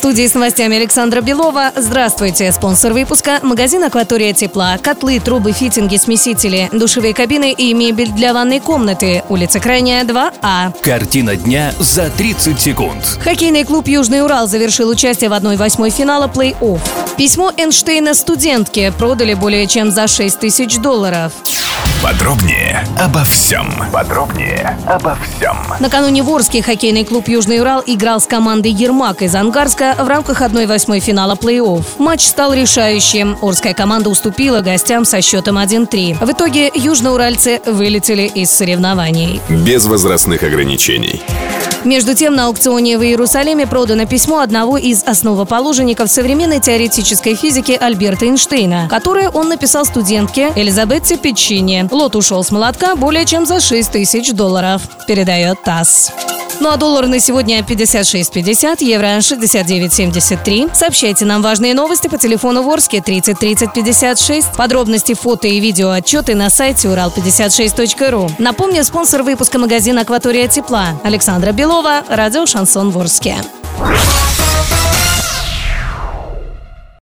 Студии с новостями Александра Белова. Здравствуйте. Спонсор выпуска – магазин «Акватория тепла». Котлы, трубы, фитинги, смесители, душевые кабины и мебель для ванной комнаты. Улица Крайняя, 2А. Картина дня за 30 секунд. Хоккейный клуб «Южный Урал» завершил участие в 1-8 финала плей-офф. Письмо Эйнштейна студентке продали более чем за 6 тысяч долларов. Подробнее обо всем. Подробнее обо всем. Накануне в Орске хоккейный клуб «Южный Урал» играл с командой «Ермак» из Ангарска в рамках 1-8 финала плей-офф. Матч стал решающим. Орская команда уступила гостям со счетом 1-3. В итоге южноуральцы вылетели из соревнований. Без возрастных ограничений. Между тем, на аукционе в Иерусалиме продано письмо одного из основоположников современной теоретической физики Альберта Эйнштейна, которое он написал студентке Элизабетте Печини. Лот ушел с молотка более чем за 6 тысяч долларов, передает ТАСС. Ну а доллар на сегодня 56.50, евро 69.73. Сообщайте нам важные новости по телефону Ворске 30 30 56. Подробности, фото и видео отчеты на сайте урал56.ру. Напомню, спонсор выпуска магазин «Акватория тепла» Александра Белова, радио «Шансон Ворске».